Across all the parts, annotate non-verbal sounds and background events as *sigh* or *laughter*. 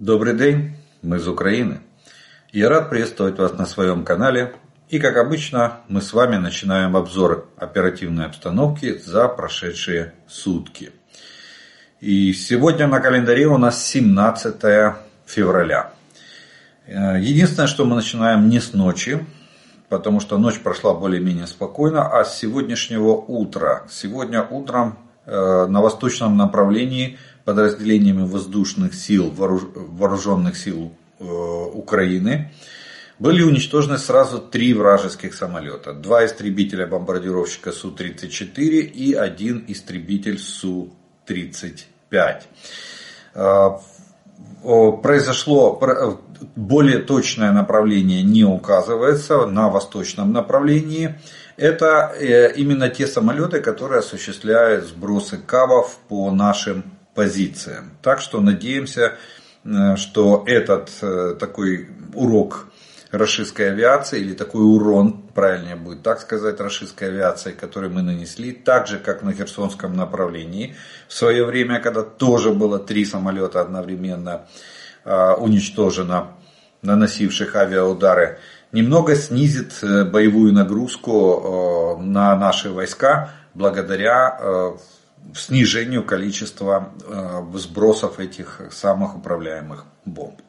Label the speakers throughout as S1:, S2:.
S1: Добрый день, мы из Украины. Я рад приветствовать вас на своем канале. И как обычно, мы с вами начинаем обзор оперативной обстановки за прошедшие сутки. И сегодня на календаре у нас 17 февраля. Единственное, что мы начинаем не с ночи, потому что ночь прошла более-менее спокойно, а с сегодняшнего утра. Сегодня утром э, на восточном направлении подразделениями воздушных сил, вооруженных сил э, Украины были уничтожены сразу три вражеских самолета. Два истребителя бомбардировщика Су-34 и один истребитель Су-35. Э, произошло более точное направление не указывается на восточном направлении. Это э, именно те самолеты, которые осуществляют сбросы кавов по нашим позициям. Так что надеемся, э, что этот э, такой урок российской авиации, или такой урон, правильнее будет так сказать, российской авиации, который мы нанесли, так же, как на Херсонском направлении. В свое время, когда тоже было три самолета одновременно э, уничтожено, наносивших авиаудары, немного снизит боевую нагрузку на наши войска благодаря снижению количества э, сбросов этих самых управляемых бомб.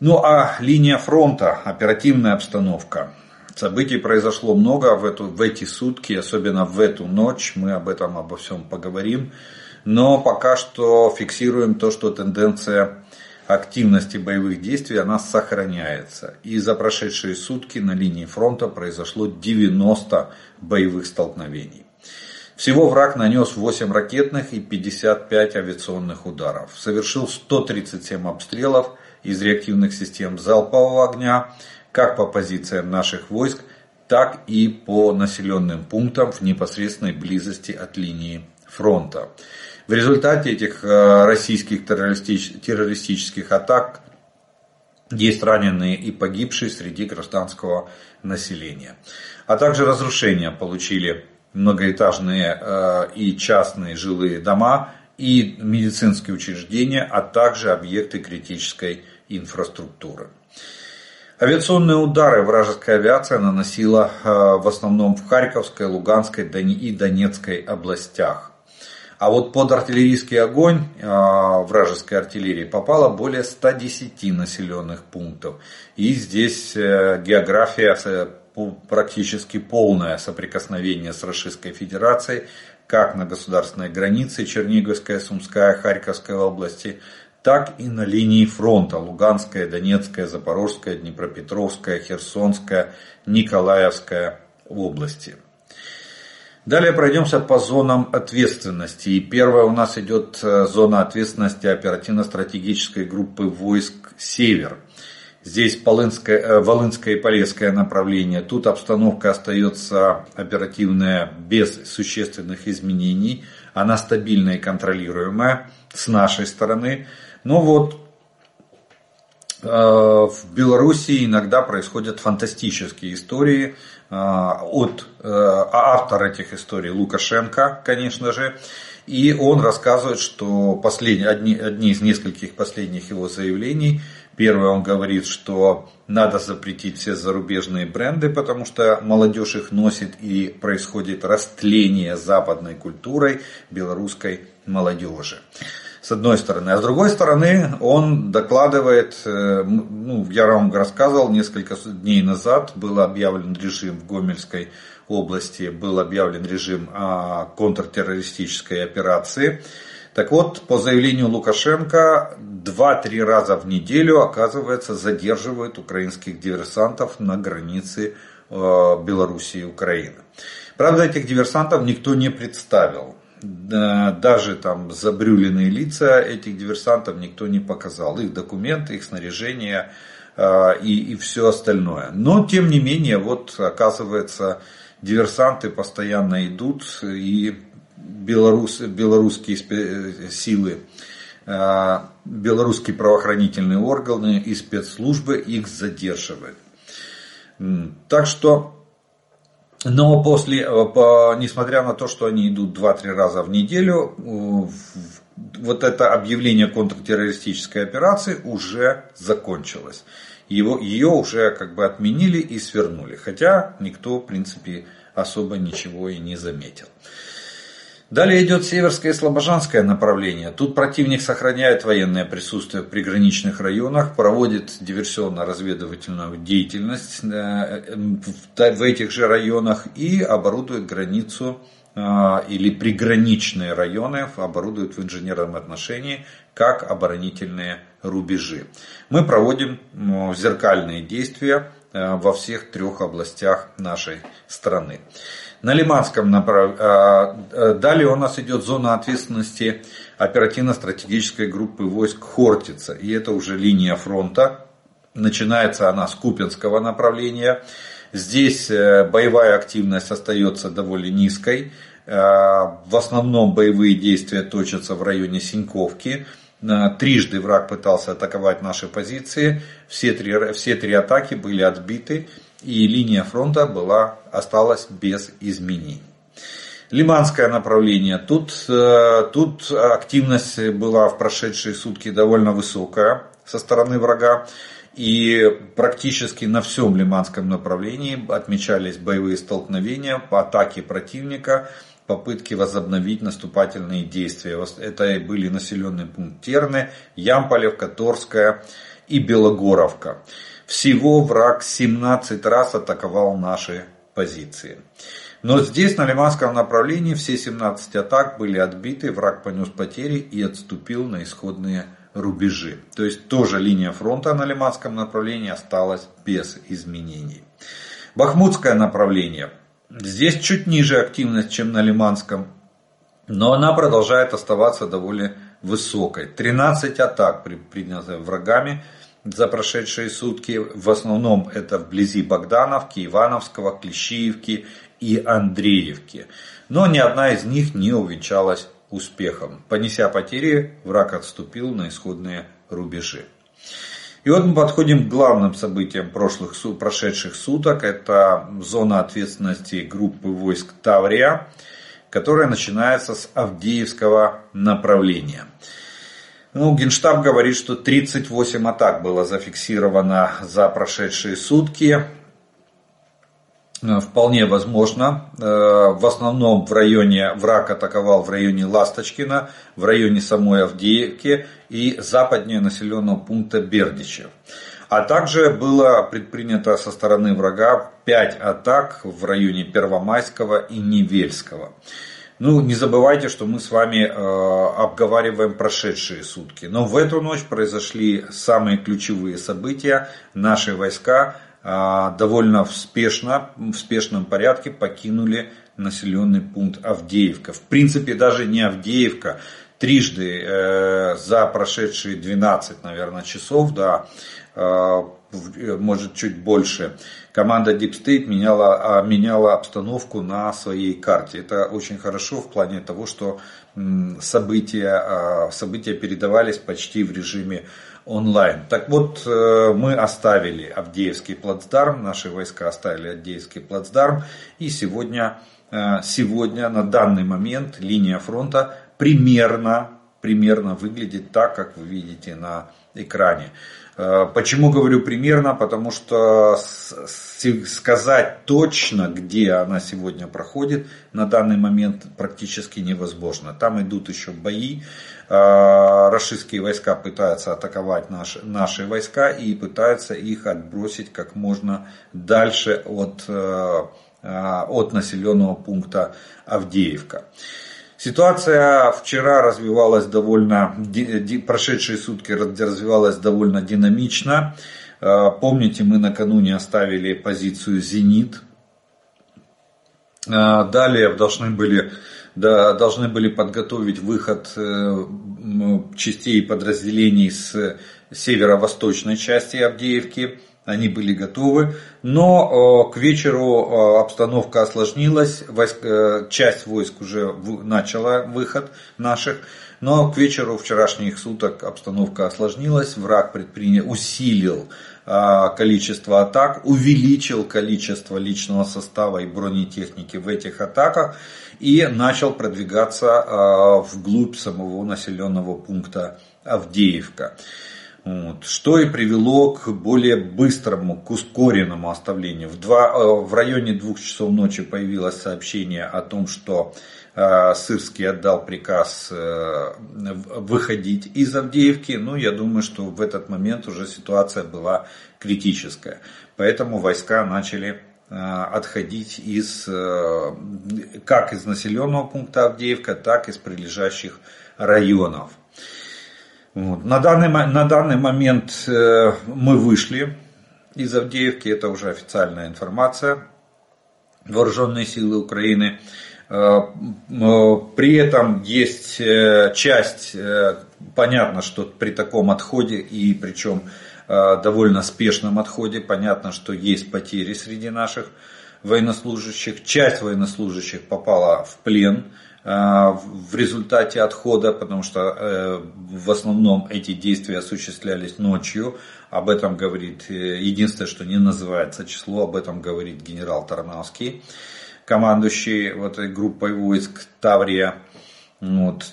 S1: Ну а линия фронта, оперативная обстановка. Событий произошло много в, эту, в эти сутки, особенно в эту ночь. Мы об этом обо всем поговорим. Но пока что фиксируем то, что тенденция активности боевых действий она сохраняется. И за прошедшие сутки на линии фронта произошло 90 боевых столкновений. Всего враг нанес 8 ракетных и 55 авиационных ударов. Совершил 137 обстрелов из реактивных систем залпового огня, как по позициям наших войск, так и по населенным пунктам в непосредственной близости от линии фронта. В результате этих э, российских террористических атак есть раненые и погибшие среди гражданского населения. А также разрушения получили многоэтажные э, и частные жилые дома и медицинские учреждения, а также объекты критической инфраструктуры. Авиационные удары вражеская авиация наносила э, в основном в Харьковской, Луганской и Донецкой областях. А вот под артиллерийский огонь э, вражеской артиллерии попало более 110 населенных пунктов. И здесь география практически полное соприкосновение с Российской Федерацией, как на государственной границе Черниговская, Сумская, Харьковская области, так и на линии фронта Луганская, Донецкая, Запорожская, Днепропетровская, Херсонская, Николаевская области. Далее пройдемся по зонам ответственности. И первая у нас идет э, зона ответственности оперативно-стратегической группы войск «Север». Здесь Полынское, э, Волынское и Полесское направление. Тут обстановка остается оперативная без существенных изменений. Она стабильная и контролируемая с нашей стороны. Но вот э, в Беларуси иногда происходят фантастические истории э, от автора этих историй Лукашенко, конечно же. И он рассказывает, что последние, одни, одни из нескольких последних его заявлений – Первое, он говорит, что надо запретить все зарубежные бренды, потому что молодежь их носит и происходит растление западной культурой белорусской молодежи. С одной стороны. А с другой стороны, он докладывает, э, ну, я вам рассказывал, несколько дней назад был объявлен режим в Гомельской области, был объявлен режим контртеррористической операции. Так вот, по заявлению Лукашенко, 2-3 раза в неделю, оказывается, задерживают украинских диверсантов на границе э, Белоруссии и Украины. Правда, этих диверсантов никто не представил. Даже там забрюленные лица этих диверсантов никто не показал. Их документы, их снаряжение э, и, и все остальное. Но, тем не менее, вот оказывается, диверсанты постоянно идут и белорус, белорусские силы, а, белорусские правоохранительные органы и спецслужбы их задерживают. Так что, но после, э, несмотря на то, что они идут 2-3 раза в неделю, вот это объявление контртеррористической операции уже закончилось. Его, ее уже как бы отменили и свернули. Хотя никто, в принципе, особо ничего и не заметил. Далее идет северское и слобожанское направление. Тут противник сохраняет военное присутствие в приграничных районах, проводит диверсионно-разведывательную деятельность э, в этих же районах и оборудует границу э, или приграничные районы оборудуют в инженерном отношении как оборонительные рубежи. Мы проводим зеркальные действия э, во всех трех областях нашей страны на Лиманском направлении. А, а, далее у нас идет зона ответственности оперативно-стратегической группы войск Хортица. И это уже линия фронта. Начинается она с Купинского направления. Здесь э, боевая активность остается довольно низкой. Э, в основном боевые действия точатся в районе Синьковки. Э, трижды враг пытался атаковать наши позиции. Все три, все три атаки были отбиты и линия фронта была, осталась без изменений. Лиманское направление. Тут, э, тут активность была в прошедшие сутки довольно высокая со стороны врага. И практически на всем лиманском направлении отмечались боевые столкновения, атаки противника, попытки возобновить наступательные действия. Это были населенные пункты Терны, Ямполевка, Торская и Белогоровка. Всего враг 17 раз атаковал наши позиции. Но здесь, на Лиманском направлении, все 17 атак были отбиты, враг понес потери и отступил на исходные рубежи. То есть тоже линия фронта на Лиманском направлении осталась без изменений. Бахмутское направление. Здесь чуть ниже активность, чем на Лиманском, но она продолжает оставаться довольно высокой. 13 атак приняты врагами за прошедшие сутки. В основном это вблизи Богдановки, Ивановского, Клещиевки и Андреевки. Но ни одна из них не увенчалась успехом. Понеся потери, враг отступил на исходные рубежи. И вот мы подходим к главным событиям прошлых, прошедших суток. Это зона ответственности группы войск Таврия, которая начинается с Авдеевского направления. Ну, Генштаб говорит, что 38 атак было зафиксировано за прошедшие сутки. Э, вполне возможно. Э, в основном в районе, враг атаковал в районе Ласточкина, в районе самой Авдеевки и западнее населенного пункта Бердичев. А также было предпринято со стороны врага 5 атак в районе Первомайского и Невельского. Ну, не забывайте, что мы с вами э, обговариваем прошедшие сутки. Но в эту ночь произошли самые ключевые события. Наши войска э, довольно спешно, в спешном порядке покинули населенный пункт Авдеевка. В принципе, даже не Авдеевка. Трижды э, за прошедшие 12, наверное, часов, да, э, может чуть больше, команда Deep State меняла, а, меняла обстановку на своей карте. Это очень хорошо в плане того, что события, а, события передавались почти в режиме онлайн. Так вот, э, мы оставили Авдеевский плацдарм, наши войска оставили Авдеевский плацдарм, и сегодня, э, сегодня на данный момент линия фронта примерно, примерно выглядит так, как вы видите на экране. Э, почему говорю примерно? Потому что сказать точно, где она сегодня проходит, на данный момент практически невозможно. Там идут еще бои. Э, Рашистские войска пытаются атаковать наши, наши войска и пытаются их отбросить как можно дальше от, э, от населенного пункта Авдеевка. Ситуация вчера развивалась довольно, прошедшие сутки развивалась довольно динамично. Э, помните, мы накануне оставили позицию «Зенит». Э, далее должны были, да, должны были подготовить выход э, частей и подразделений с северо-восточной части Авдеевки они были готовы, но к вечеру обстановка осложнилась, э, часть войск уже начала выход наших, Но к вечеру вчерашних суток обстановка осложнилась, враг предпринял, усилил количество атак, увеличил количество личного состава и бронетехники в этих атаках и начал продвигаться вглубь самого населенного пункта Авдеевка. Вот, что и привело к более быстрому, к ускоренному оставлению. В, два, э, в районе двух часов ночи появилось сообщение о том, что э, Сырский отдал приказ э, выходить из Авдеевки. Ну, я думаю, что в этот момент уже ситуация была критическая. Поэтому войска начали отходить из, как из населенного пункта Авдеевка, так и из прилежащих районов. Вот. На, данный, на данный момент э, мы вышли из Авдеевки, это уже официальная информация. Вооруженные силы Украины. Э, при этом есть э, часть, понятно, что при таком отходе и причем довольно спешном отходе, понятно, что есть потери среди наших военнослужащих. Часть военнослужащих попала в плен Э, в результате отхода, потому что э, в основном эти действия осуществлялись ночью. Об этом говорит, э, единственное, что не называется число, об этом говорит генерал Тарнавский, командующий вот этой группой войск Таврия. Вот.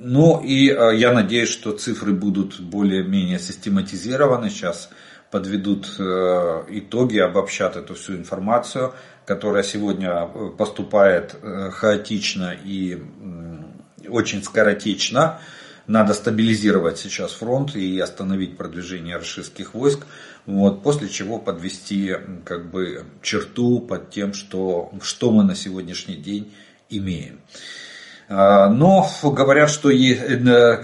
S1: Ну и я надеюсь, что цифры будут более-менее систематизированы. Сейчас подведут итоги, обобщат эту всю информацию которая сегодня э, поступает э, хаотично и очень скоротечно. Надо стабилизировать сейчас фронт и остановить продвижение российских войск, вот, после чего подвести как бы, черту под тем, что, что мы на сегодняшний день имеем. А, но говорят что, э,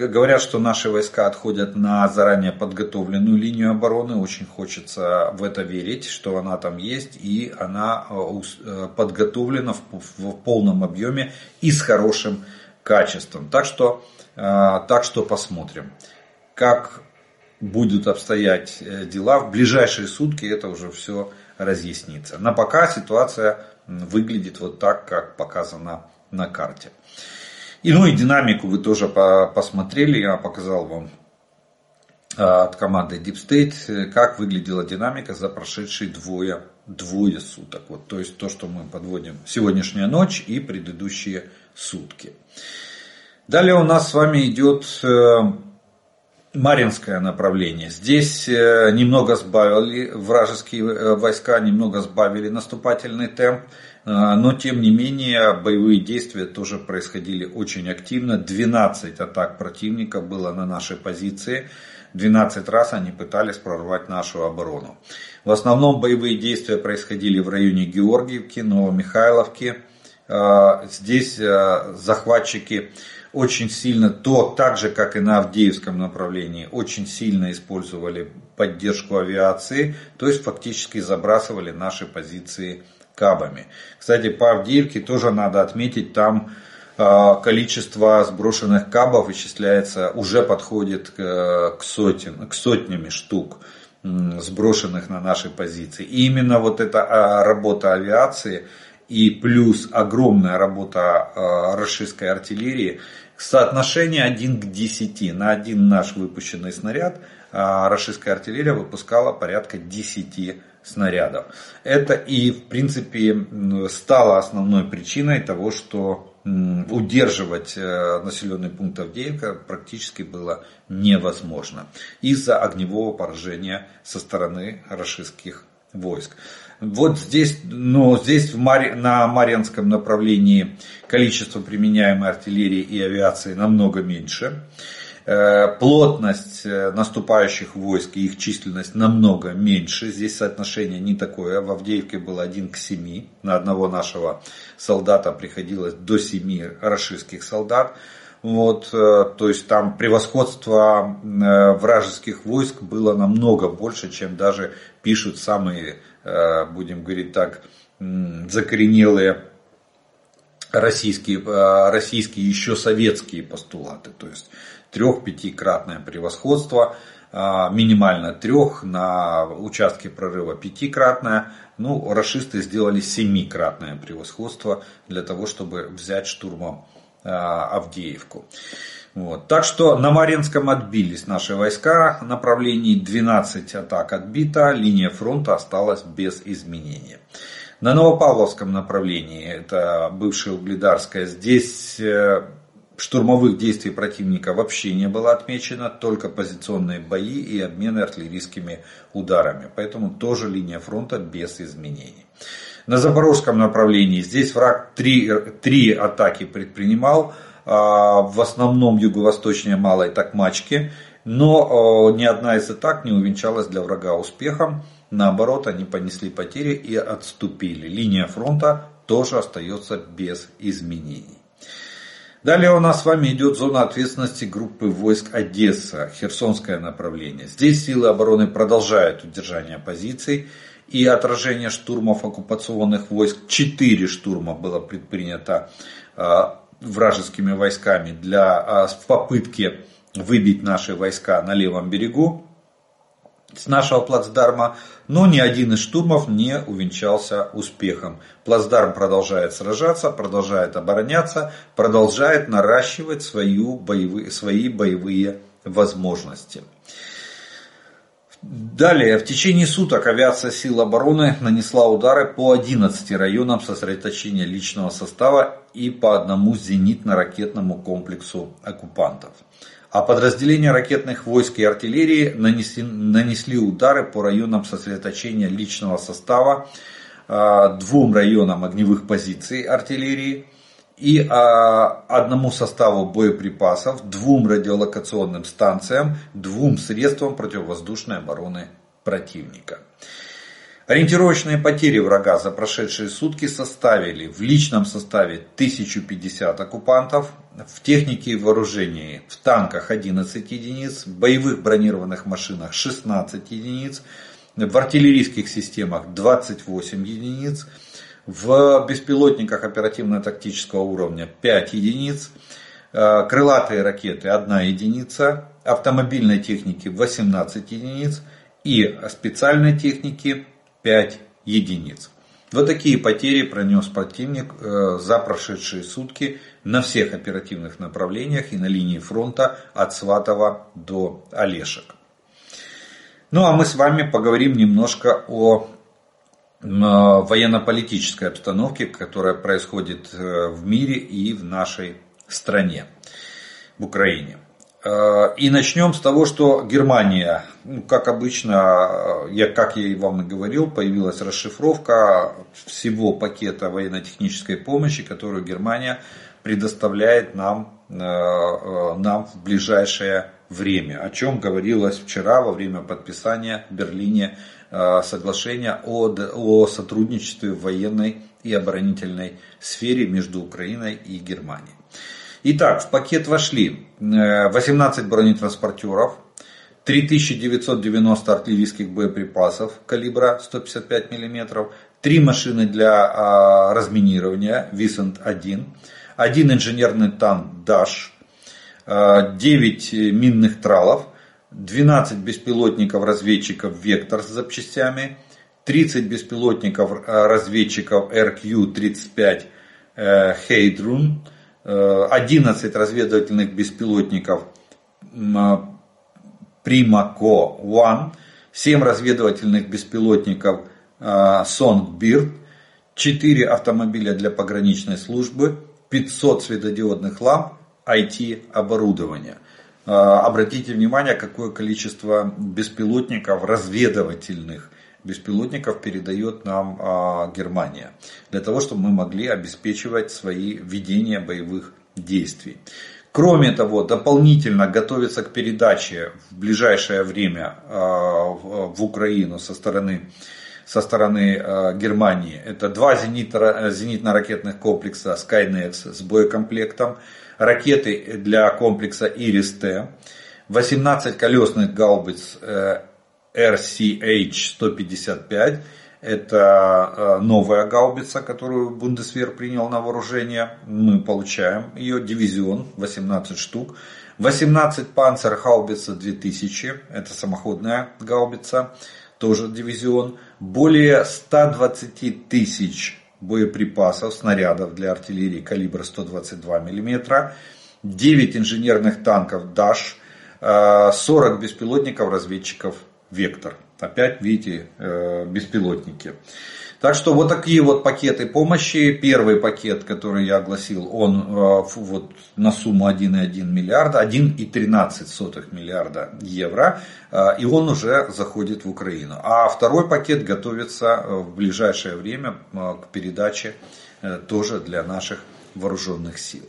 S1: говорят, что наши войска отходят на заранее подготовленную линию обороны. Очень хочется в это верить, что она там есть и она э, э, подготовлена в полном объеме и с хорошим качеством. Так что, так что посмотрим, как будут обстоять дела. В ближайшие сутки это уже все разъяснится. На пока ситуация выглядит вот так, как показано на карте. И ну и динамику вы тоже посмотрели, я показал вам а, от команды Deep State, как выглядела динамика за прошедшие двое, двое суток. Вот, то есть то, что мы подводим сегодняшняя ночь и предыдущие сутки. Далее у нас с вами идет э, Маринское направление. Здесь э, немного сбавили вражеские э, войска, немного сбавили наступательный темп. А, но тем не менее боевые действия тоже происходили очень активно. 12 атак противника было на нашей позиции. 12 раз они пытались прорвать нашу оборону. В основном боевые действия происходили в районе Георгиевки, Новомихайловки. А, здесь а, захватчики очень сильно, то так же как и на Авдеевском направлении, очень сильно использовали поддержку авиации, то есть фактически забрасывали наши позиции кабами. Кстати, по Авдеевке тоже надо отметить, там а, количество сброшенных кабов вычисляется, уже подходит к, сотен, к сотнями штук сброшенных на наши позиции. И именно вот эта а, работа авиации и плюс огромная работа а, российской артиллерии, соотношение 1 к 10. На один наш выпущенный снаряд российская артиллерия выпускала порядка 10 снарядов. Это и в принципе стало основной причиной того, что удерживать э, населенный пункт Авдеевка практически было невозможно из-за огневого поражения со стороны рашистских войск. Вот здесь, ну, здесь в Мари, на Марьинском направлении количество применяемой артиллерии и авиации намного меньше. Э, плотность э, наступающих войск и их численность намного меньше. Здесь соотношение не такое. В Авдеевке было 1 к 7. На одного нашего солдата приходилось до 7 рашистских солдат. Вот, э, то есть там превосходство вражеских войск было намного больше, чем даже пишут самые, будем говорить так, закоренелые российские, российские еще советские постулаты. То есть трех-пятикратное превосходство, а, минимально трех, на участке прорыва пятикратное. Ну, расисты сделали семикратное превосходство для того, чтобы взять штурмом Авдеевку. Вот. Так что на Маринском отбились наши войска, направлений 12 атак отбито, линия фронта осталась без изменений. На Новопавловском направлении, это бывшая Угледарская, здесь э, штурмовых действий противника вообще не было отмечено, только позиционные бои и обмены артиллерийскими ударами. Поэтому тоже линия фронта без изменений. На Запорожском направлении здесь враг три, три атаки предпринимал. А, в основном юго-восточнее Малой Токмачки, но ни одна из атак не увенчалась для врага успехом. Наоборот, они понесли потери и отступили. Линия фронта тоже остается без изменений. Далее у нас с вами идет зона ответственности группы войск Одесса, Херсонское направление. Здесь силы обороны продолжают удержание позиций и отражение штурмов оккупационных войск. Четыре штурма было предпринято а, вражескими войсками для, а, в попытке выбить наши войска на левом берегу с нашего плацдарма, но ни один из штурмов не увенчался успехом. Плацдарм продолжает сражаться, продолжает обороняться, продолжает наращивать свою боевые, свои боевые возможности. Далее, в течение суток авиация сил обороны нанесла удары по 11 районам сосредоточения личного состава и по одному зенитно-ракетному комплексу оккупантов. А подразделения ракетных войск и артиллерии нанесли, нанесли удары по районам сосредоточения личного состава, а, двум районам огневых позиций артиллерии, и а, одному составу боеприпасов, двум радиолокационным станциям, двум средствам противовоздушной обороны противника. Ориентировочные потери врага за прошедшие сутки составили в личном составе 1050 оккупантов, в технике и вооружении в танках 11 единиц, в боевых бронированных машинах 16 единиц, в артиллерийских системах 28 единиц, в беспилотниках оперативно-тактического уровня 5 единиц, э, крылатые ракеты 1 единица, автомобильной техники 18 единиц и специальной техники 5 единиц. Вот такие потери пронес противник э, за прошедшие сутки на всех оперативных направлениях и на линии фронта от Сватова до Олешек. Ну а мы с вами поговорим немножко о военно-политической обстановке, которая происходит э, в мире и в нашей стране, в Украине. Э, и начнем с того, что Германия, ну, как обычно, я, как я и вам и говорил, появилась расшифровка всего пакета военно-технической помощи, которую Германия предоставляет нам, э, нам в ближайшее время, о чем говорилось вчера во время подписания в Берлине Э, соглашения о, о сотрудничестве в военной и оборонительной сфере между Украиной и Германией. Итак, в пакет вошли 18 э, бронетранспортеров, 3990 артиллерийских боеприпасов калибра 155 мм, 3 машины для а, разминирования Висент-1, один инженерный танк Даш, 9 минных тралов, 12 беспилотников-разведчиков «Вектор» с запчастями, 30 беспилотников-разведчиков RQ-35 «Хейдрун», 11 разведывательных беспилотников «Примако-1», 7 разведывательных беспилотников «Сонгбирд», 4 автомобиля для пограничной службы, 500 светодиодных ламп, IT-оборудование. А, обратите внимание, какое количество беспилотников разведывательных беспилотников передает нам а, Германия, для того, чтобы мы могли обеспечивать свои ведения боевых действий. Кроме того, дополнительно готовится к передаче в ближайшее время а, в Украину со стороны, со стороны Германии. Это два зенитно-ракетных комплекса Skynex с боекомплектом ракеты для комплекса Ирис-Т, 18 колесных гаубиц RCH-155, это э, новая гаубица, которую Бундесвер принял на вооружение. Мы получаем ее, дивизион, 18 штук. 18 панцер гаубица 2000, это самоходная гаубица, тоже дивизион. Более 120 тысяч боеприпасов, снарядов для артиллерии калибра 122 мм, 9 инженерных танков «Даш», 40 беспилотников разведчиков «Вектор». Опять, видите, беспилотники. Так что вот такие вот пакеты помощи. Первый пакет, который я огласил, он э, вот на сумму 1,1 миллиарда, 1,13 миллиарда евро. Э, и он уже заходит в Украину. А второй пакет готовится э, в ближайшее время к передаче тоже для наших вооруженных сил.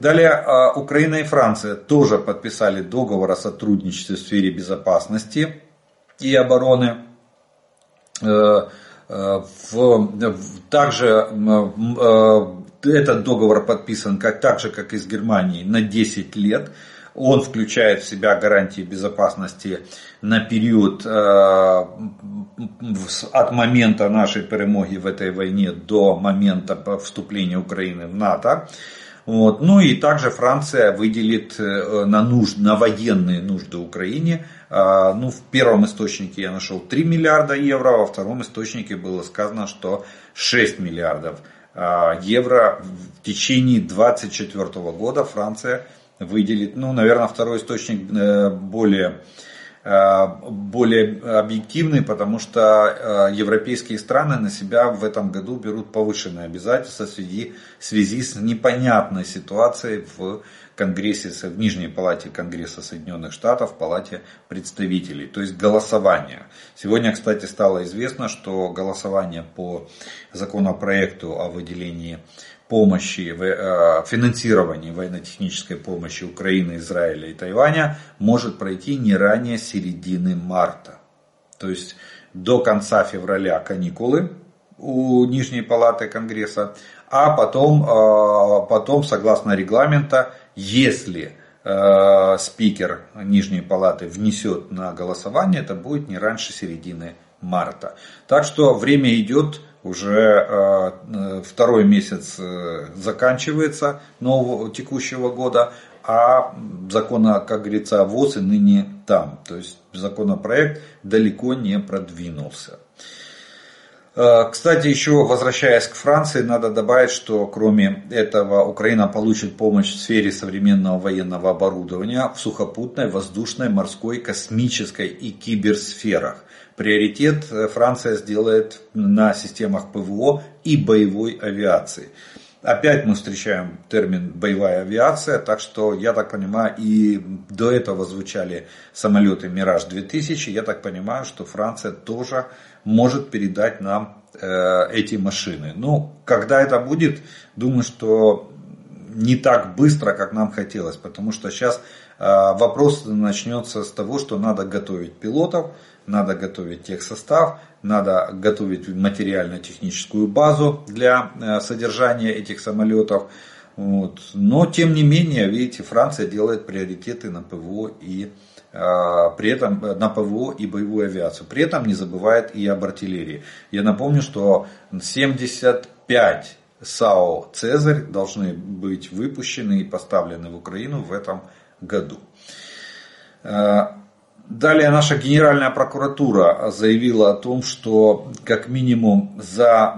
S1: Далее Украина и Франция тоже подписали договор о сотрудничестве в сфере безопасности и обороны. В, также э, этот договор подписан как, так же, как и с Германией, на 10 лет. Он включает в себя гарантии безопасности на период э, от момента нашей перемоги в этой войне до момента вступления Украины в НАТО. Вот. Ну и также Франция выделит э, на, нужд, на военные нужды Украине а, ну, в первом источнике я нашел 3 миллиарда евро, во втором источнике было сказано, что 6 миллиардов а, евро в течение 2024 года Франция выделит, ну, наверное, второй источник э, более более объективный, потому что э, европейские страны на себя в этом году берут повышенные обязательства в связи, в связи с непонятной ситуацией в Конгрессе, в Нижней Палате Конгресса Соединенных Штатов, в Палате представителей, то есть голосование. Сегодня, кстати, стало известно, что голосование по законопроекту о выделении помощи, э, финансировании военно-технической помощи Украины, Израиля и Тайваня может пройти не ранее середины марта. То есть до конца февраля каникулы у Нижней Палаты Конгресса, а потом, э, потом согласно регламента, если э, спикер Нижней Палаты внесет на голосование, это будет не раньше середины марта. Так что время идет, уже э, э, второй месяц э, заканчивается нового текущего года, а закона, как говорится, ВОЗ и ныне там. То есть законопроект далеко не продвинулся. Кстати, еще возвращаясь к Франции, надо добавить, что кроме этого Украина получит помощь в сфере современного военного оборудования в сухопутной, воздушной, морской, космической и киберсферах. Приоритет э, Франция сделает на системах ПВО и боевой авиации. Опять мы встречаем термин боевая авиация, так что я так понимаю, и до этого звучали самолеты Мираж 2000, я так понимаю, что Франция тоже может передать нам э, эти машины. Ну, когда это будет, думаю, что не так быстро, как нам хотелось, потому что сейчас э, вопрос начнется с того, что надо готовить пилотов, надо готовить техсостав, надо готовить материально-техническую базу для э, содержания этих самолетов. Вот. Но тем не менее, видите, Франция делает приоритеты на ПВО и э, при этом на ПВО и боевую авиацию. При этом не забывает и об артиллерии. Я напомню, что 75 САУ «Цезарь» должны быть выпущены и поставлены в Украину в этом году. Э, Далее наша Генеральная прокуратура заявила о том, что как минимум за,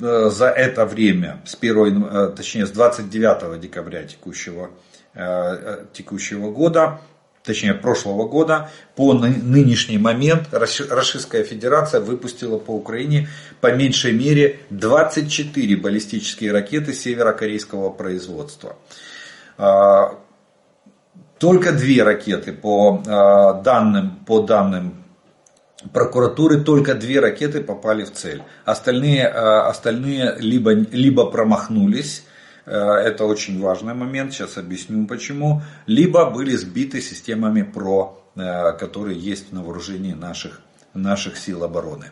S1: э, за это время, с 1, э, точнее с 29 декабря текущего, э, текущего года, точнее прошлого года, по нынешний момент Российская Федерация выпустила по Украине по меньшей мере 24 баллистические ракеты северокорейского производства. Только две ракеты по а, данным, по данным прокуратуры, только две ракеты попали в цель. Остальные, а, остальные либо, либо промахнулись, а, это очень важный момент, сейчас объясню почему, либо были сбиты системами ПРО, которые есть на вооружении наших наших сил обороны.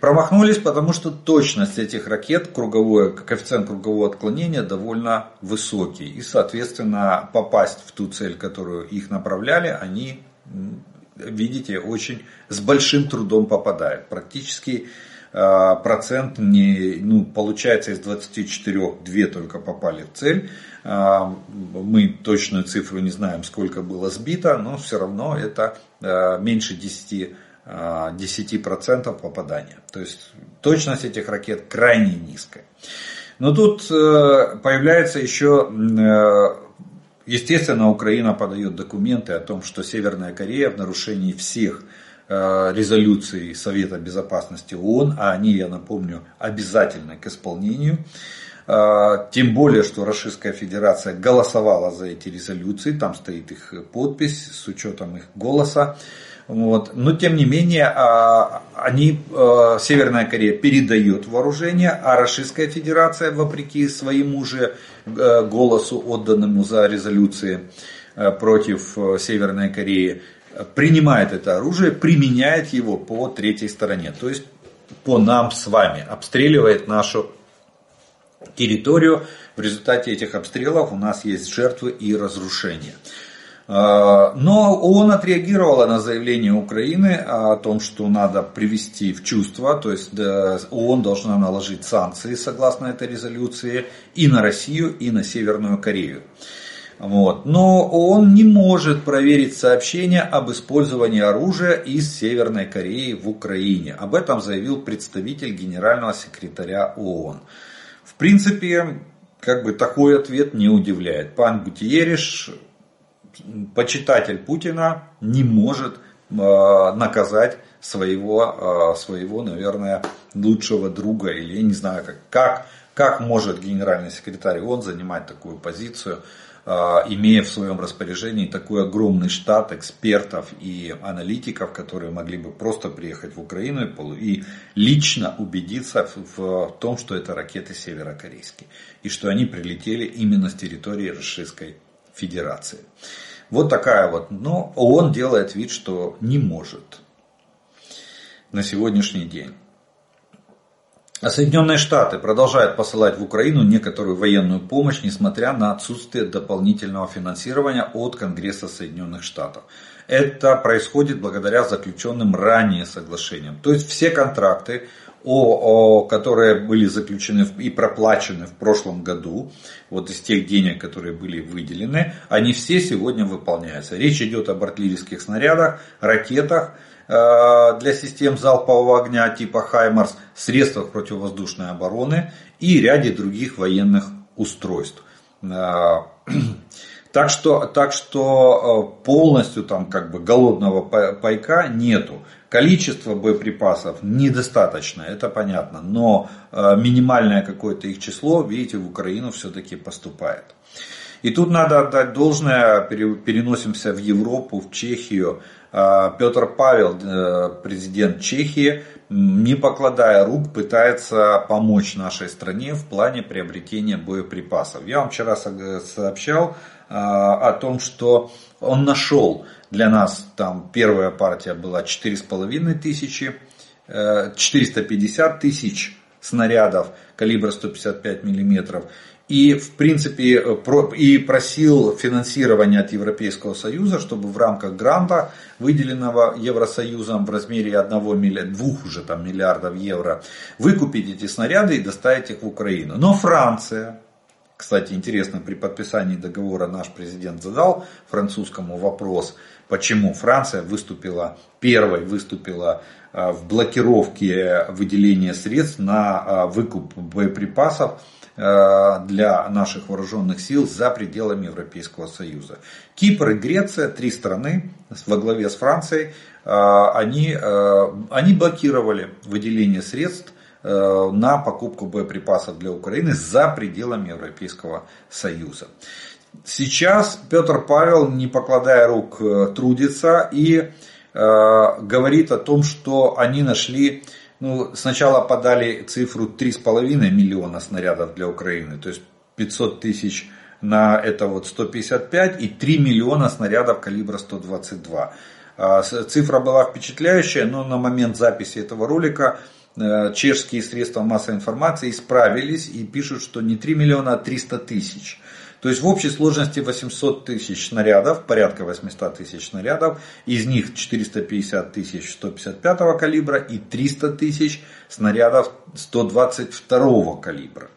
S1: Промахнулись, потому что точность этих ракет, круговое, коэффициент кругового отклонения довольно высокий. И, соответственно, попасть в ту цель, которую их направляли, они, видите, очень с большим трудом попадают. Практически а, процент не, ну, получается из 24 две только попали в цель. А, мы точную цифру не знаем, сколько было сбито, но все равно это а, меньше 10 10% попадания. То есть точность этих ракет крайне низкая. Но тут появляется еще Естественно, Украина подает документы о том, что Северная Корея в нарушении всех э, резолюций Совета Безопасности ООН, а они, я напомню, обязательны к исполнению, э, тем более, что Российская Федерация голосовала за эти резолюции, там стоит их подпись с учетом их голоса. Вот. Но тем не менее, а, они, э, Северная Корея передает вооружение, а Российская Федерация, вопреки своему же э, голосу, отданному за резолюции э, против Северной Кореи, принимает это оружие, применяет его по третьей стороне, то есть по нам с вами, обстреливает нашу территорию. В результате этих обстрелов у нас есть жертвы и разрушения. А, но ООН отреагировала на заявление Украины о том, что надо привести в чувство, то есть ООН должна наложить санкции согласно этой резолюции и на Россию, и на Северную Корею. Вот. Но ООН не может проверить сообщение об использовании оружия из Северной Кореи в Украине. Об этом заявил представитель генерального секретаря ООН. В принципе, как бы такой ответ не удивляет. Пан Гутиериш почитатель Путина не может э, наказать своего, э, своего, наверное, лучшего друга, или я не знаю, как, как, как может генеральный секретарь ООН занимать такую позицию, э, имея в своем распоряжении такой огромный штат экспертов и аналитиков, которые могли бы просто приехать в Украину и лично убедиться в том, что это ракеты северокорейские, и что они прилетели именно с территории Российской Федерации. Вот такая вот. Но ООН делает вид, что не может на сегодняшний день. А Соединенные Штаты продолжают посылать в Украину некоторую военную помощь, несмотря на отсутствие дополнительного финансирования от Конгресса Соединенных Штатов. Это происходит благодаря заключенным ранее соглашениям. То есть все контракты о, о, которые были заключены и проплачены в прошлом году, вот из тех денег, которые были выделены, они все сегодня выполняются. Речь идет об артиллерийских снарядах, ракетах э, для систем залпового огня типа Хаймарс, средствах противовоздушной обороны и ряде других военных устройств. *clears throat* Так что, так что э, полностью там как бы голодного пайка нету. Количество боеприпасов недостаточно, это понятно, но э, минимальное какое-то их число, видите, в Украину все-таки поступает. И тут надо отдать должное, переносимся в Европу, в Чехию. Э, Петр Павел, президент Чехии, не покладая рук, пытается помочь нашей стране в плане приобретения боеприпасов. Я вам вчера сообщал о том, что он нашел для нас там первая партия была 4,5 тысячи, 450 э, тысяч снарядов калибра 155 миллиметров. И, в принципе, и просил финансирования от Европейского Союза, чтобы в рамках гранта, выделенного Евросоюзом в размере 1 миллиарда, 2 уже там миллиардов евро, выкупить эти снаряды и доставить их в Украину. Но Франция, кстати, интересно, при подписании договора наш президент задал французскому вопрос, почему Франция выступила, первой выступила а, в блокировке выделения средств на а, выкуп боеприпасов а, для наших вооруженных сил за пределами Европейского Союза. Кипр и Греция, три страны во главе с Францией, они, они блокировали выделение средств на покупку боеприпасов для Украины за пределами Европейского Союза. Сейчас Петр Павел, не покладая рук, э, трудится и э, говорит о том, что они нашли, ну, сначала подали цифру 3,5 миллиона снарядов для Украины, то есть 500 тысяч на это вот 155 и 3 миллиона снарядов калибра 122. Цифра была впечатляющая, но на момент записи этого ролика Э, чешские средства массовой информации исправились и пишут, что не 3 миллиона, а 300 тысяч. То есть в общей сложности 800 тысяч снарядов, порядка 800 тысяч снарядов, из них 450 тысяч 155 калибра и 300 тысяч снарядов 122 калибра.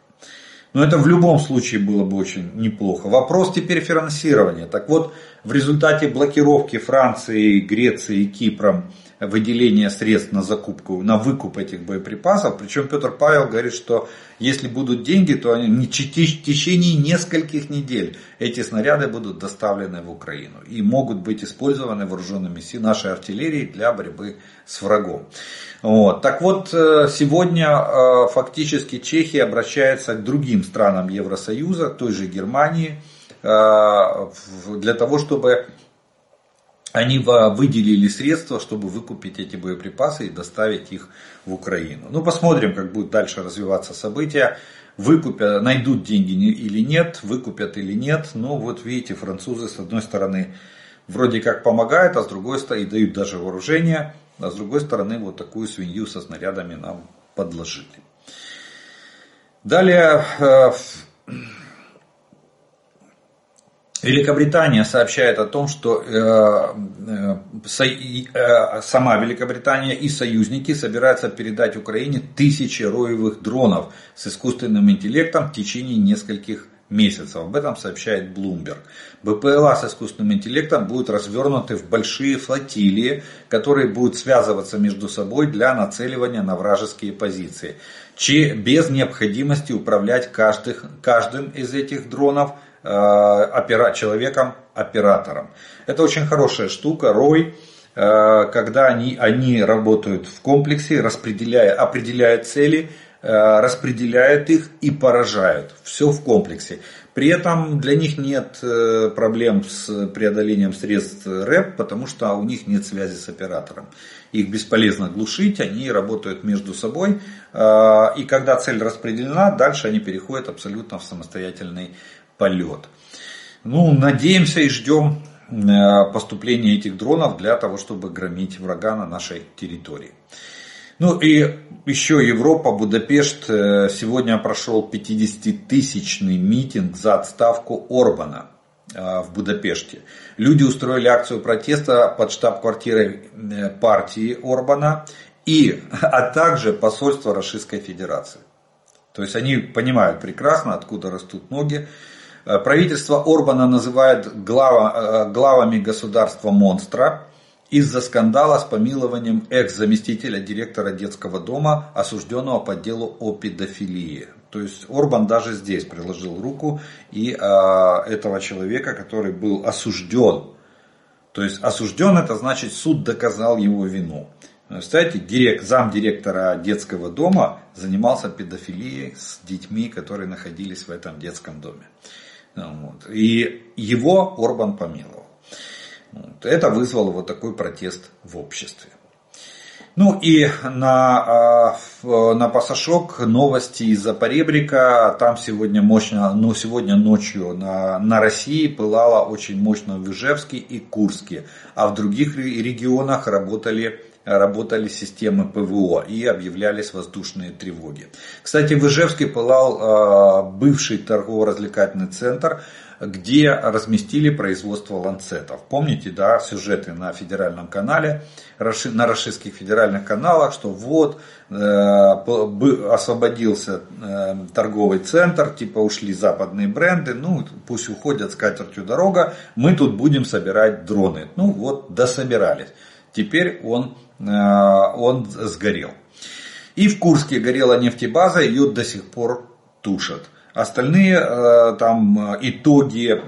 S1: Но это в любом случае было бы очень неплохо. Вопрос теперь финансирования. Так вот, в результате блокировки Франции, Греции и Кипром выделения средств на закупку, на выкуп этих боеприпасов. Причем Петр Павел говорит, что если будут деньги, то они в течение нескольких недель эти снаряды будут доставлены в Украину и могут быть использованы вооруженными силами нашей артиллерии для борьбы с врагом. Вот. Так вот, э, сегодня э, фактически Чехия обращается к другим странам Евросоюза, той же Германии, э, для того, чтобы они выделили средства, чтобы выкупить эти боеприпасы и доставить их в Украину. Ну, посмотрим, как будут дальше развиваться события. Выкупят, найдут деньги или нет, выкупят или нет. Ну, вот видите, французы с одной стороны вроде как помогают, а с другой стороны и дают даже вооружение, а с другой стороны вот такую свинью со снарядами нам подложили. Далее э, Великобритания сообщает о том, что э, э, э, сама Великобритания и союзники собираются передать Украине тысячи роевых дронов с искусственным интеллектом в течение нескольких месяцев. Об этом сообщает Bloomberg. БПЛА с искусственным интеллектом будут развернуты в большие флотилии, которые будут связываться между собой для нацеливания на вражеские позиции, без необходимости управлять каждых, каждым из этих дронов – Э, человеком-оператором. Это очень хорошая штука, рой, э, когда они, они работают в комплексе, распределяя, определяя цели, э, распределяют их и поражают. Все в комплексе. При этом для них нет проблем с преодолением средств РЭП, потому что у них нет связи с оператором. Их бесполезно глушить, они работают между собой. И когда цель распределена, дальше они переходят абсолютно в самостоятельный полет. Ну, надеемся и ждем э, поступления этих дронов для того, чтобы громить врага на нашей территории. Ну и еще Европа, Будапешт. Э, сегодня прошел 50-тысячный митинг за отставку Орбана э, в Будапеште. Люди устроили акцию протеста под штаб-квартирой партии Орбана и, *laughs* а также посольство Российской Федерации. То есть они понимают прекрасно, откуда растут ноги. Э, правительство Орбана называет глава, э, главами государства монстра из-за скандала с помилованием экс-заместителя директора детского дома, осужденного по делу о педофилии. То есть Орбан даже здесь приложил руку и а, этого человека, который был осужден. То есть осужден это значит суд доказал его вину. Кстати, директ, замдиректора детского дома занимался педофилией с детьми, которые находились в этом детском доме. Вот. И его Орбан помиловал. Вот. Это вызвало вот такой протест в обществе. Ну и на, а, на пасашок новости из-за поребрика. Там сегодня мощно, ну сегодня ночью на, на России пылало очень мощно в Ижевске и Курске. А в других регионах работали работали системы ПВО и объявлялись воздушные тревоги. Кстати, в Ижевске пылал а, бывший торгово-развлекательный центр, где разместили производство ланцетов. Помните, да, сюжеты на федеральном канале, на российских федеральных каналах, что вот э, освободился э, торговый центр, типа ушли западные бренды, ну пусть уходят с катертью дорога, мы тут будем собирать дроны. Ну вот, дособирались. Теперь он он сгорел. И в Курске горела нефтебаза, ее до сих пор тушат. Остальные э, там итоги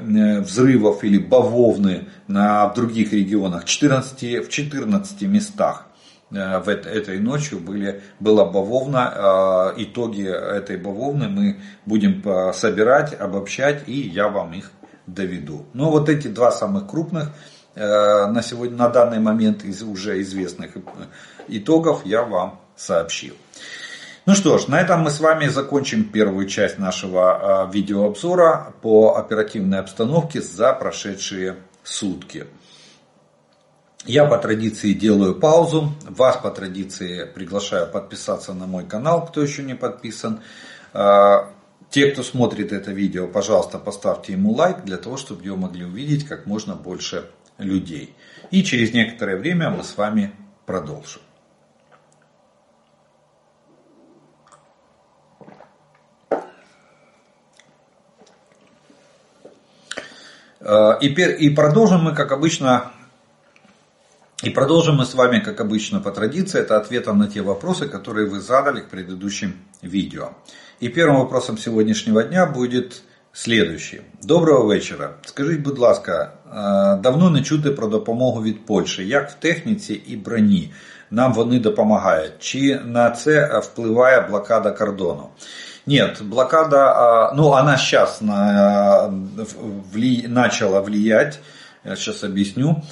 S1: взрывов или бавовны на, в других регионах 14, в 14 местах э, в этой ночью были, была бавовна. Итоги этой бавовны мы будем собирать, обобщать и я вам их доведу. Но вот эти два самых крупных Э, на, сегодня, на данный момент из уже известных итогов я вам сообщил. Ну что ж, на этом мы с вами закончим первую часть нашего э, видеообзора по оперативной обстановке за прошедшие сутки. Я по традиции делаю паузу, вас по традиции приглашаю подписаться на мой канал, кто еще не подписан. Э, те, кто смотрит это видео, пожалуйста, поставьте ему лайк, для того, чтобы его могли увидеть как можно больше людей. И через некоторое время мы с вами продолжим. И, и продолжим мы, как обычно, и продолжим мы с вами, как обычно, по традиции, это ответом на те вопросы, которые вы задали к предыдущим видео. И первым вопросом сегодняшнего дня будет следующий. Доброго вечора. Скажіть, будь ласка, давно не чути про допомогу від Польщі, як в техніці і броні нам вони допомагають? Чи на це впливає блокада кордону? Нет, блокада, ну она сейчас на, вли, начала влиять, я сейчас объясню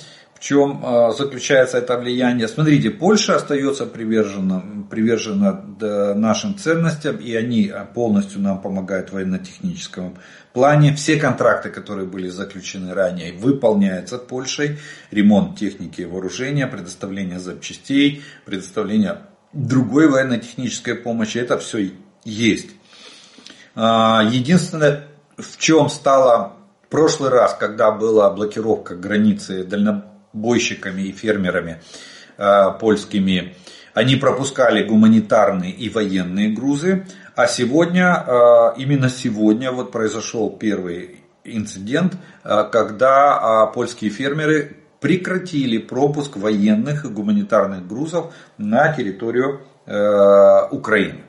S1: чем а, заключается это влияние. Смотрите, Польша остается привержена, привержена нашим ценностям, и они полностью нам помогают в военно-техническом плане. Все контракты, которые были заключены ранее, выполняются Польшей. Ремонт техники и вооружения, предоставление запчастей, предоставление другой военно-технической помощи. Это все есть. А, единственное, в чем стало в прошлый раз, когда была блокировка границы дально бойщиками и фермерами э, польскими, они пропускали гуманитарные и военные грузы, а сегодня, э, именно сегодня вот произошел первый инцидент, э, когда польские фермеры прекратили пропуск военных и гуманитарных грузов на территорию Украины.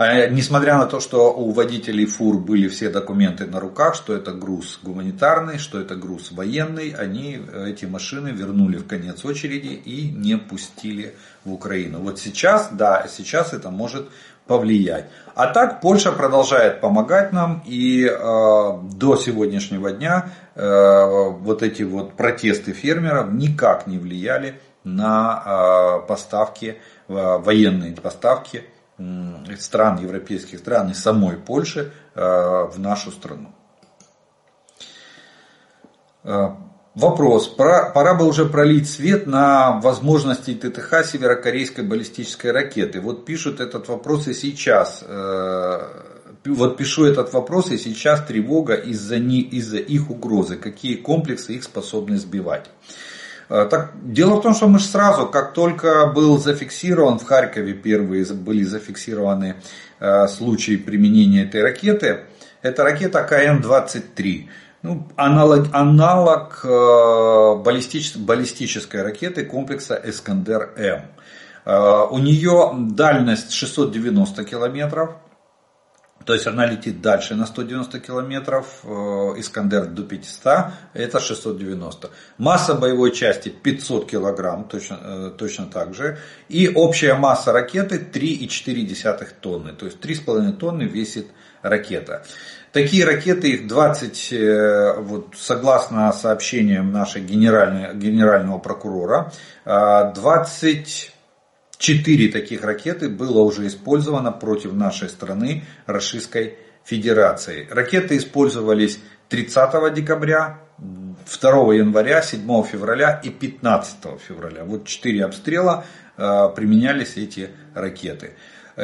S1: А, несмотря на то, что у водителей фур были все документы на руках, что это груз гуманитарный, что это груз военный, они эти машины вернули в конец очереди и не пустили в Украину. Вот сейчас, да, сейчас это может повлиять. А так Польша продолжает помогать нам и э, до сегодняшнего дня э, вот эти вот протесты фермеров никак не влияли на э, поставки, э, военные поставки стран, европейских стран и самой Польши э, в нашу страну. Э, вопрос. Пора, бы уже пролить свет на возможности ТТХ северокорейской баллистической ракеты. Вот пишут этот вопрос и сейчас. Э, вот пишу этот вопрос и сейчас тревога из-за из их угрозы. Какие комплексы их способны сбивать. Э, так, дело в том, что мы же сразу, как только был зафиксирован в Харькове, первые были зафиксированы э, случаи применения этой ракеты, это ракета КН-23. Ну, аналог, аналог э, баллистич, баллистической ракеты комплекса Искандер-М. Э, у нее дальность 690 километров. То есть она летит дальше на 190 километров, э, Искандер до 500, это 690. Масса боевой части 500 килограмм, точно, э, точно так же. И общая масса ракеты 3,4 тонны, то есть 3,5 тонны весит ракета. Такие ракеты, их 20, э, вот, согласно сообщениям генеральной, генерального прокурора, 20 Четыре таких ракеты было уже использовано против нашей страны Российской Федерации. Ракеты использовались 30 декабря, 2 января, 7 февраля и 15 февраля. Вот четыре обстрела э, применялись эти ракеты.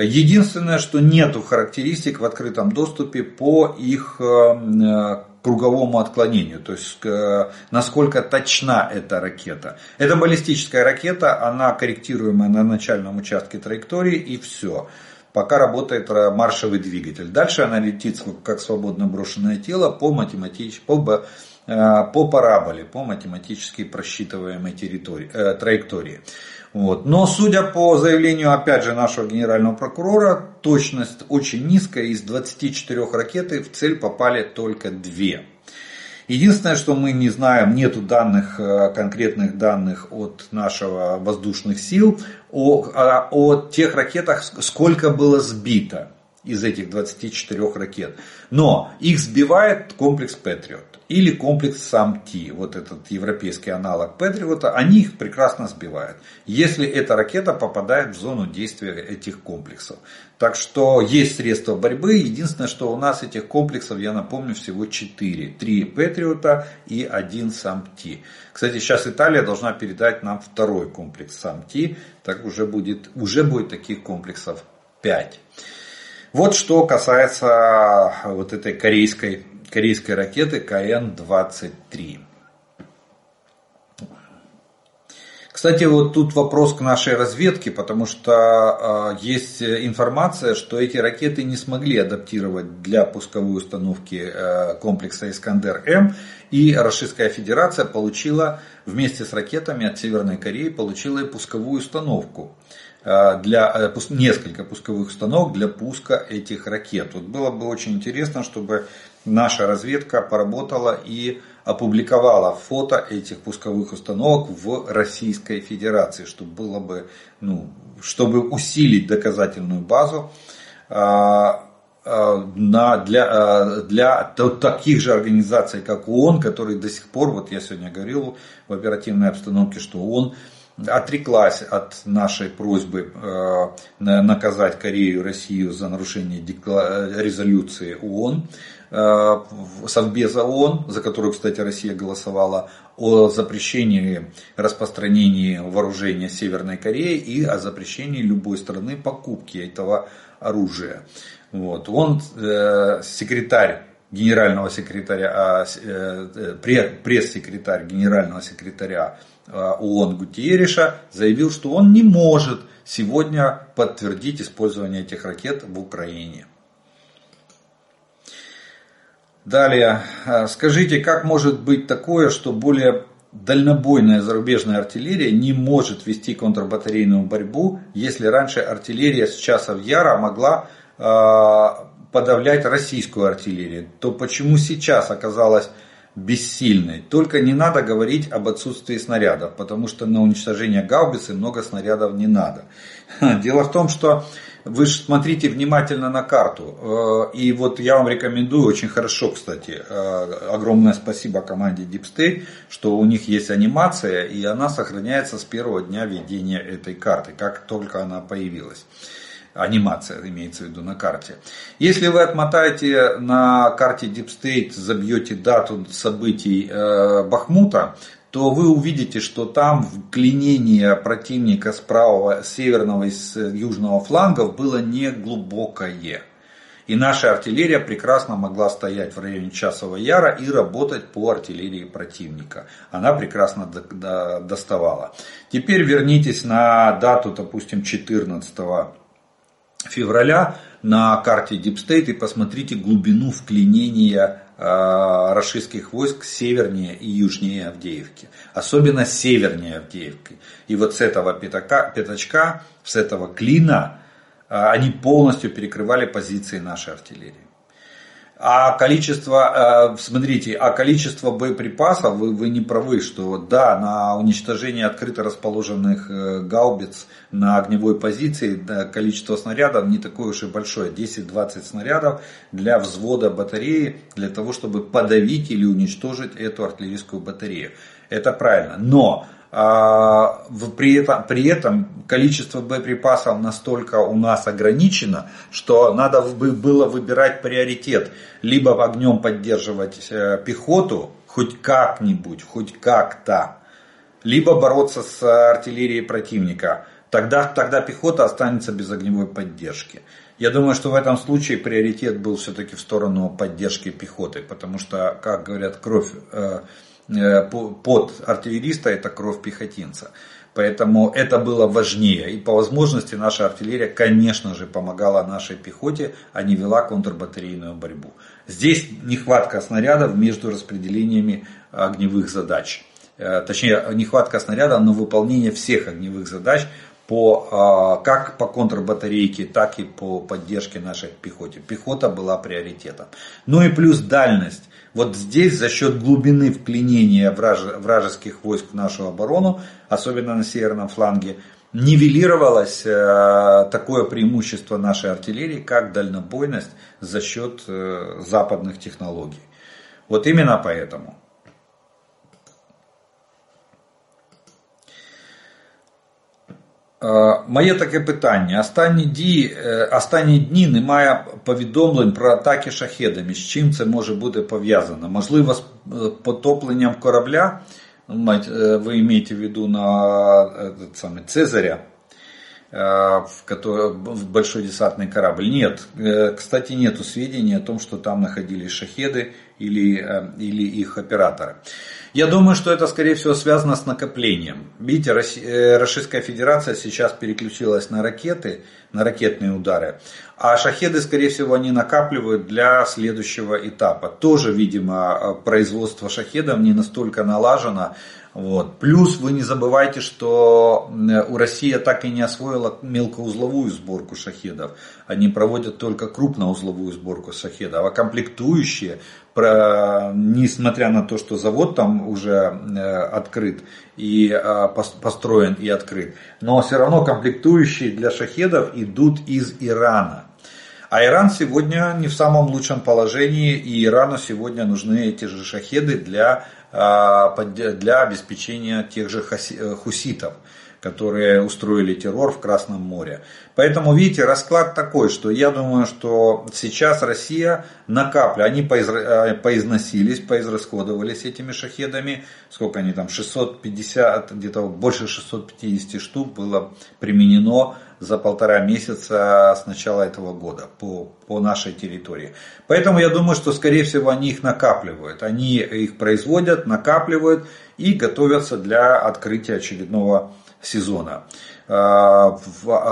S1: Единственное, что нету характеристик в открытом доступе по их э, круговому отклонению, то есть э, насколько точна эта ракета. Это баллистическая ракета, она корректируемая на начальном участке траектории и все. Пока работает маршевый двигатель. Дальше она летит как свободно брошенное тело по, математич... по, по параболе, по математически просчитываемой территории, э, траектории. Вот. Но судя по заявлению, опять же, нашего генерального прокурора, точность очень низкая. Из 24 ракеты в цель попали только две. Единственное, что мы не знаем, нету данных, э, конкретных данных от нашего воздушных сил о, о, о тех ракетах, сколько было сбито из этих 24 ракет. Но их сбивает комплекс Патриот или комплекс САМ-Т, вот этот европейский аналог Патриота, они их прекрасно сбивают, если эта ракета попадает в зону действия этих комплексов. Так что есть средства борьбы, единственное, что у нас этих комплексов, я напомню, всего 4. 3 Патриота и один САМ-Т. Кстати, сейчас Италия должна передать нам второй комплекс САМ-Т, так уже будет, уже будет таких комплексов 5. Вот что касается вот этой корейской корейской ракеты КН-23. Кстати, вот тут вопрос к нашей разведке, потому что э, есть информация, что эти ракеты не смогли адаптировать для пусковой установки э, комплекса Искандер-М, и Российская Федерация получила вместе с ракетами от Северной Кореи получила и пусковую установку для несколько пусковых установок для пуска этих ракет. Вот было бы очень интересно, чтобы наша разведка поработала и опубликовала фото этих пусковых установок в Российской Федерации, чтобы было бы, ну, чтобы усилить доказательную базу а, а, на, для, а, для таких же организаций, как ООН, которые до сих пор, вот я сегодня говорил в оперативной обстановке, что ООН отреклась от нашей просьбы наказать Корею и Россию за нарушение резолюции ООН. Э, Совбеза ООН, за которую, кстати, Россия голосовала, о запрещении распространения вооружения Северной Кореи и о запрещении любой страны покупки этого оружия. Вот. Он э, секретарь генерального секретаря, а, э, пресс-секретарь генерального секретаря ООН Гутиериша заявил, что он не может сегодня подтвердить использование этих ракет в Украине. Далее, э, скажите, как может быть такое, что более дальнобойная зарубежная артиллерия не может вести контрбатарейную борьбу, если раньше артиллерия с часов яра могла э, подавлять российскую артиллерию, то почему сейчас оказалась бессильной? Только не надо говорить об отсутствии снарядов, потому что на уничтожение гаубицы много снарядов не надо. *laughs* Дело в том, что вы же смотрите внимательно на карту. Э, и вот я вам рекомендую, очень хорошо, кстати, э, огромное спасибо команде Deep State, что у них есть анимация, и она сохраняется с первого дня ведения этой карты, как только она появилась анимация имеется в виду на карте. Если вы отмотаете на карте Deep State, забьете дату событий э, Бахмута, то вы увидите, что там вклинение противника с правого, с северного и с южного флангов было не глубокое. И наша артиллерия прекрасно могла стоять в районе Часового Яра и работать по артиллерии противника. Она прекрасно доставала. Теперь вернитесь на дату, допустим, 14 февраля на карте Deep State и посмотрите глубину вклинения Э, российских войск севернее и южнее Авдеевки. Особенно севернее Авдеевки. И вот с этого пятака, пятачка, с этого клина, э, они полностью перекрывали позиции нашей артиллерии. А количество, э, смотрите, а количество боеприпасов, вы, вы не правы, что да, на уничтожение открыто расположенных э, гаубиц на огневой позиции да, количество снарядов не такое уж и большое. 10-20 снарядов для взвода батареи, для того, чтобы подавить или уничтожить эту артиллерийскую батарею. Это правильно. Но при этом, при этом количество боеприпасов настолько у нас ограничено, что надо было выбирать приоритет. Либо огнем поддерживать э, пехоту, хоть как-нибудь, хоть как-то, либо бороться с артиллерией противника. Тогда, тогда пехота останется без огневой поддержки. Я думаю, что в этом случае приоритет был все-таки в сторону поддержки пехоты, потому что, как говорят, кровь Э, под артиллериста это кровь пехотинца. Поэтому это было важнее. И по возможности наша артиллерия, конечно же, помогала нашей пехоте, а не вела контрбатарейную борьбу. Здесь нехватка снарядов между распределениями огневых задач. Э, точнее, нехватка снарядов на выполнение всех огневых задач по, а, как по контрбатарейке, так и по поддержке нашей пехоте. Пехота была приоритетом. Ну и плюс дальность. Вот здесь за счет глубины вклинения вражеских войск в нашу оборону, особенно на северном фланге, нивелировалось э, такое преимущество нашей артиллерии, как дальнобойность за счет э, западных технологий. Вот именно поэтому. Моє таке питання. Останні дні, останні дні немає повідомлень про атаки шахедами. З чим це може бути пов'язано? Можливо, з потопленням корабля, ви маєте в виду на саме Цезаря, в, который, в большой десантный корабль. Нет, кстати, нету сведений о том, что там находились шахеды или, или их операторы. Я думаю, что это, скорее всего, связано с накоплением. Видите, э, Российская Федерация сейчас переключилась на ракеты, на ракетные удары. А шахеды, скорее всего, они накапливают для следующего этапа. Тоже, видимо, производство шахедов не настолько налажено, вот. Плюс вы не забывайте, что у России так и не освоила мелкоузловую сборку шахедов. Они проводят только крупноузловую сборку шахедов. А комплектующие, несмотря на то, что завод там уже э, открыт и э, построен и открыт, но все равно комплектующие для шахедов идут из Ирана. А Иран сегодня не в самом лучшем положении, и Ирану сегодня нужны эти же шахеды для а, для обеспечения тех же э, хуситов, которые устроили террор в Красном море. Поэтому, видите, расклад такой, что я думаю, что сейчас Россия накапля, они э, поизносились, поизрасходовались этими шахедами, сколько они там, 650, где-то больше 650 штук было применено за полтора месяца с начала этого года по, по нашей территории. Поэтому я думаю, что скорее всего они их накапливают. Они их производят, накапливают и готовятся для открытия очередного сезона а,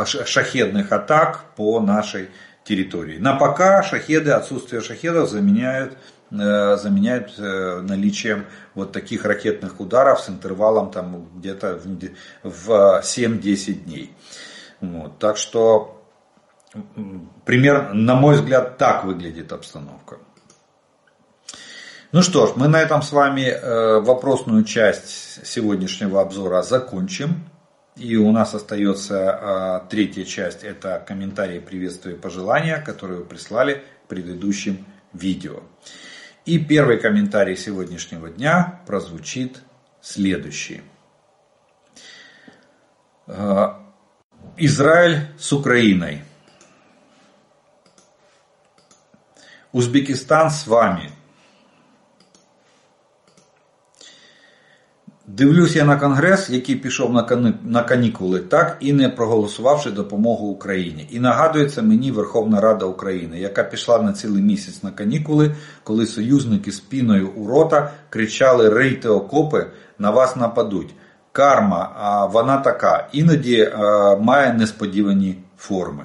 S1: шахедных атак по нашей территории. На пока шахеды, отсутствие шахедов заменяют э, заменяют э, наличием вот таких ракетных ударов с интервалом там где-то в 7-10 дней. Вот, так что пример, на мой взгляд, так выглядит обстановка. Ну что ж, мы на этом с вами э, вопросную часть сегодняшнего обзора закончим. И у нас остается э, третья часть, это комментарии, приветствия и пожелания, которые вы прислали к предыдущим видео. И первый комментарий сегодняшнего дня прозвучит следующий. Э, Израиль с Украиной. Узбекистан з вами. Дивлюсь я на конгрес, який пішов на канікули, так і не проголосувавши допомогу Україні. І нагадується мені Верховна Рада України, яка пішла на цілий місяць на канікули, коли союзники з піною у рота кричали Рийте окопи, на вас нападуть карма, а вона така, іноді має несподівані форми.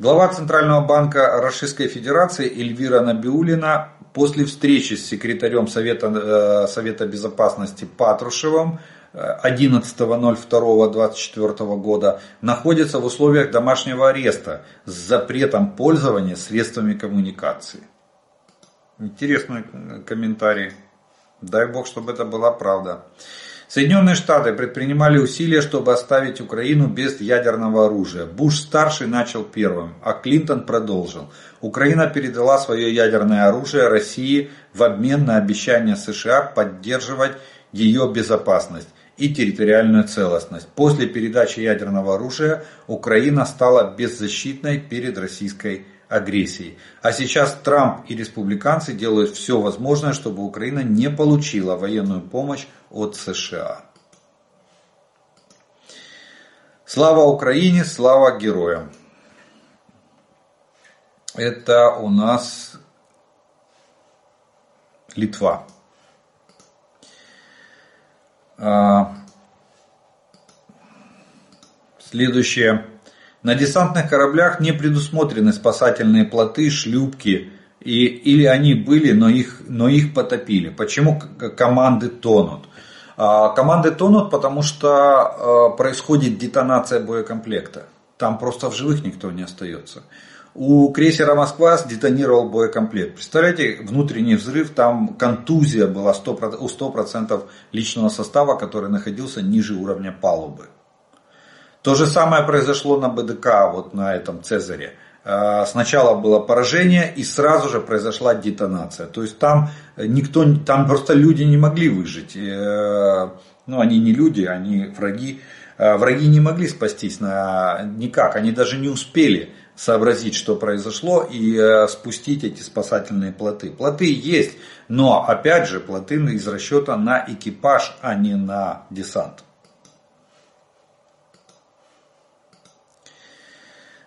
S1: Глава Центрального банка Российской Федерации Эльвира Набиулина после встречи с секретарем Совета, э, Совета Безопасности Патрушевым 11.02.24 года находится в условиях домашнего ареста с запретом пользования средствами коммуникации. Интересный комментарий. Дай бог, чтобы это была правда. Соединенные Штаты предпринимали усилия, чтобы оставить Украину без ядерного оружия. Буш-старший начал первым, а Клинтон продолжил. Украина передала свое ядерное оружие России в обмен на обещание США поддерживать ее безопасность и территориальную целостность. После передачи ядерного оружия Украина стала беззащитной перед Российской агрессии. А сейчас Трамп и республиканцы делают все возможное, чтобы Украина не получила военную помощь от США. Слава Украине, слава героям. Это у нас Литва. А, следующее. На десантных кораблях не предусмотрены спасательные плоты, шлюпки, и, или они были, но их, но их потопили. Почему команды тонут? А, команды тонут, потому что а, происходит детонация боекомплекта. Там просто в живых никто не остается. У крейсера «Москва» сдетонировал боекомплект. Представляете, внутренний взрыв, там контузия была у 100% личного состава, который находился ниже уровня палубы. То же самое произошло на БДК, вот на этом Цезаре. Э, сначала было поражение и сразу же произошла детонация. То есть там никто, там просто люди не могли выжить. Э, ну, они не люди, они враги. Э, враги не могли спастись на, никак. Они даже не успели сообразить, что произошло и спустить эти спасательные плоты. Плоты есть, но опять же плоты из расчета на экипаж, а не на десант.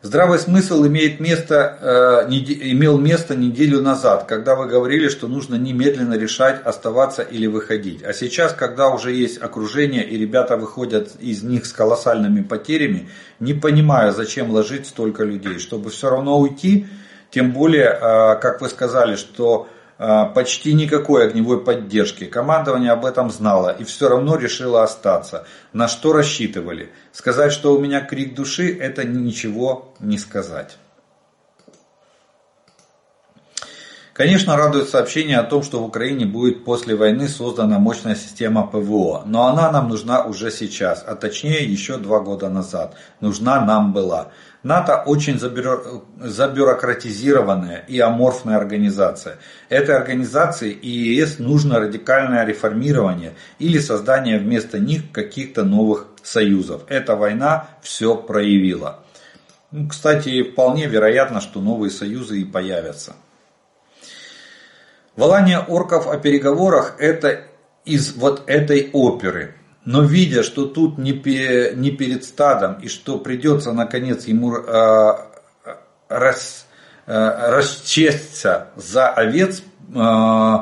S1: Здравый смысл имеет место, э, имел место неделю назад, когда вы говорили, что нужно немедленно решать, оставаться или выходить. А сейчас, когда уже есть окружение и ребята выходят из них с колоссальными потерями, не понимаю, зачем ложить столько людей, чтобы все равно уйти, тем более, э, как вы сказали, что почти никакой огневой поддержки. Командование об этом знало и все равно решило остаться. На что рассчитывали? Сказать, что у меня крик души, это ничего не сказать. Конечно, радует сообщение о том, что в Украине будет после войны создана мощная система ПВО, но она нам нужна уже сейчас, а точнее еще два года назад. Нужна нам была. НАТО очень забюро... забюрократизированная и аморфная организация. Этой организации и ЕС нужно радикальное реформирование или создание вместо них каких-то новых союзов. Эта война все проявила. Ну, кстати, вполне вероятно, что новые союзы и появятся. Волание орков о переговорах это из вот этой оперы. Но видя, что тут не, не перед стадом и что придется наконец ему э, рас, э, расчесться за овец, э,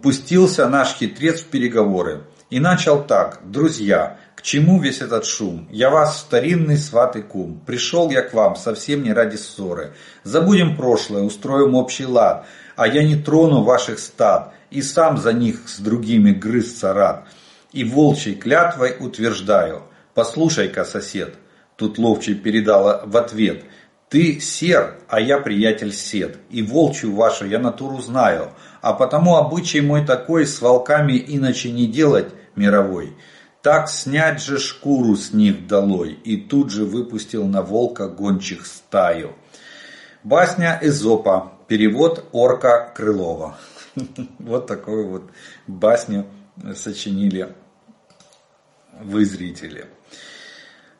S1: пустился наш хитрец в переговоры. И начал так, друзья, к чему весь этот шум? Я вас старинный сват и кум. Пришел я к вам совсем не ради ссоры. Забудем прошлое, устроим общий лад. А я не трону ваших стад и сам за них с другими грызться рад и волчьей клятвой утверждаю. Послушай-ка, сосед, тут ловчий передала в ответ. Ты сер, а я приятель сед, и волчью вашу я натуру знаю, а потому обычай мой такой с волками иначе не делать мировой. Так снять же шкуру с них долой, и тут же выпустил на волка гончих стаю. Басня Эзопа, перевод Орка Крылова. *laughs* Вот такую вот басню сочинили ви зрителі.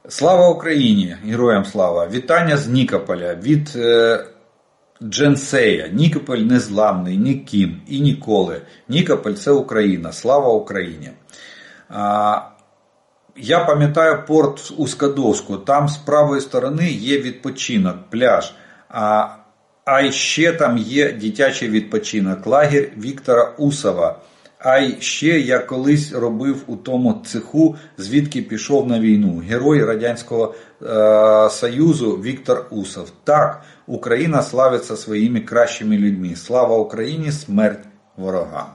S1: Слава Україні! Героям слава! Вітання з Нікополя від е, Дженсея. Нікополь незламний, ніким і ніколи. Нікополь це Україна. Слава Україні! А, я пам'ятаю порт у Скадовську. Там з правої сторони є відпочинок, пляж. А а ще там є дитячий відпочинок, лагерь Віктора Усова. А й ще я колись робив у тому цеху, звідки пішов на війну. Герой Радянського е, Союзу Віктор Усов. Так, Україна славится своими кращими людьми. Слава Україні, смерть ворогам.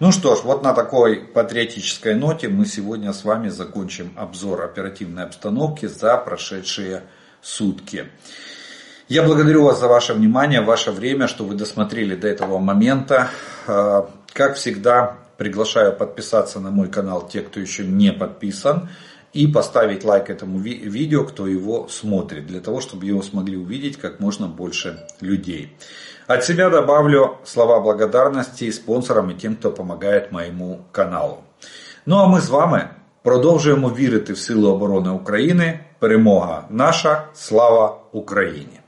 S1: Ну что ж, вот на такой патриотической ноте мы сегодня с вами закончим обзор оперативной обстановки за прошедшие сутки. Я благодарю вас за ваше внимание, ваше время, что вы досмотрели до этого момента. Э, как всегда, приглашаю подписаться на мой канал те, кто еще не подписан. И поставить лайк этому видео, кто его смотрит, для того, чтобы его смогли увидеть как можно больше людей. От себя добавлю слова благодарности спонсорам и тем, кто помогает моему каналу. Ну а ми з вами продовжуємо вірити в силу оборони України. Перемога наша, слава Україні!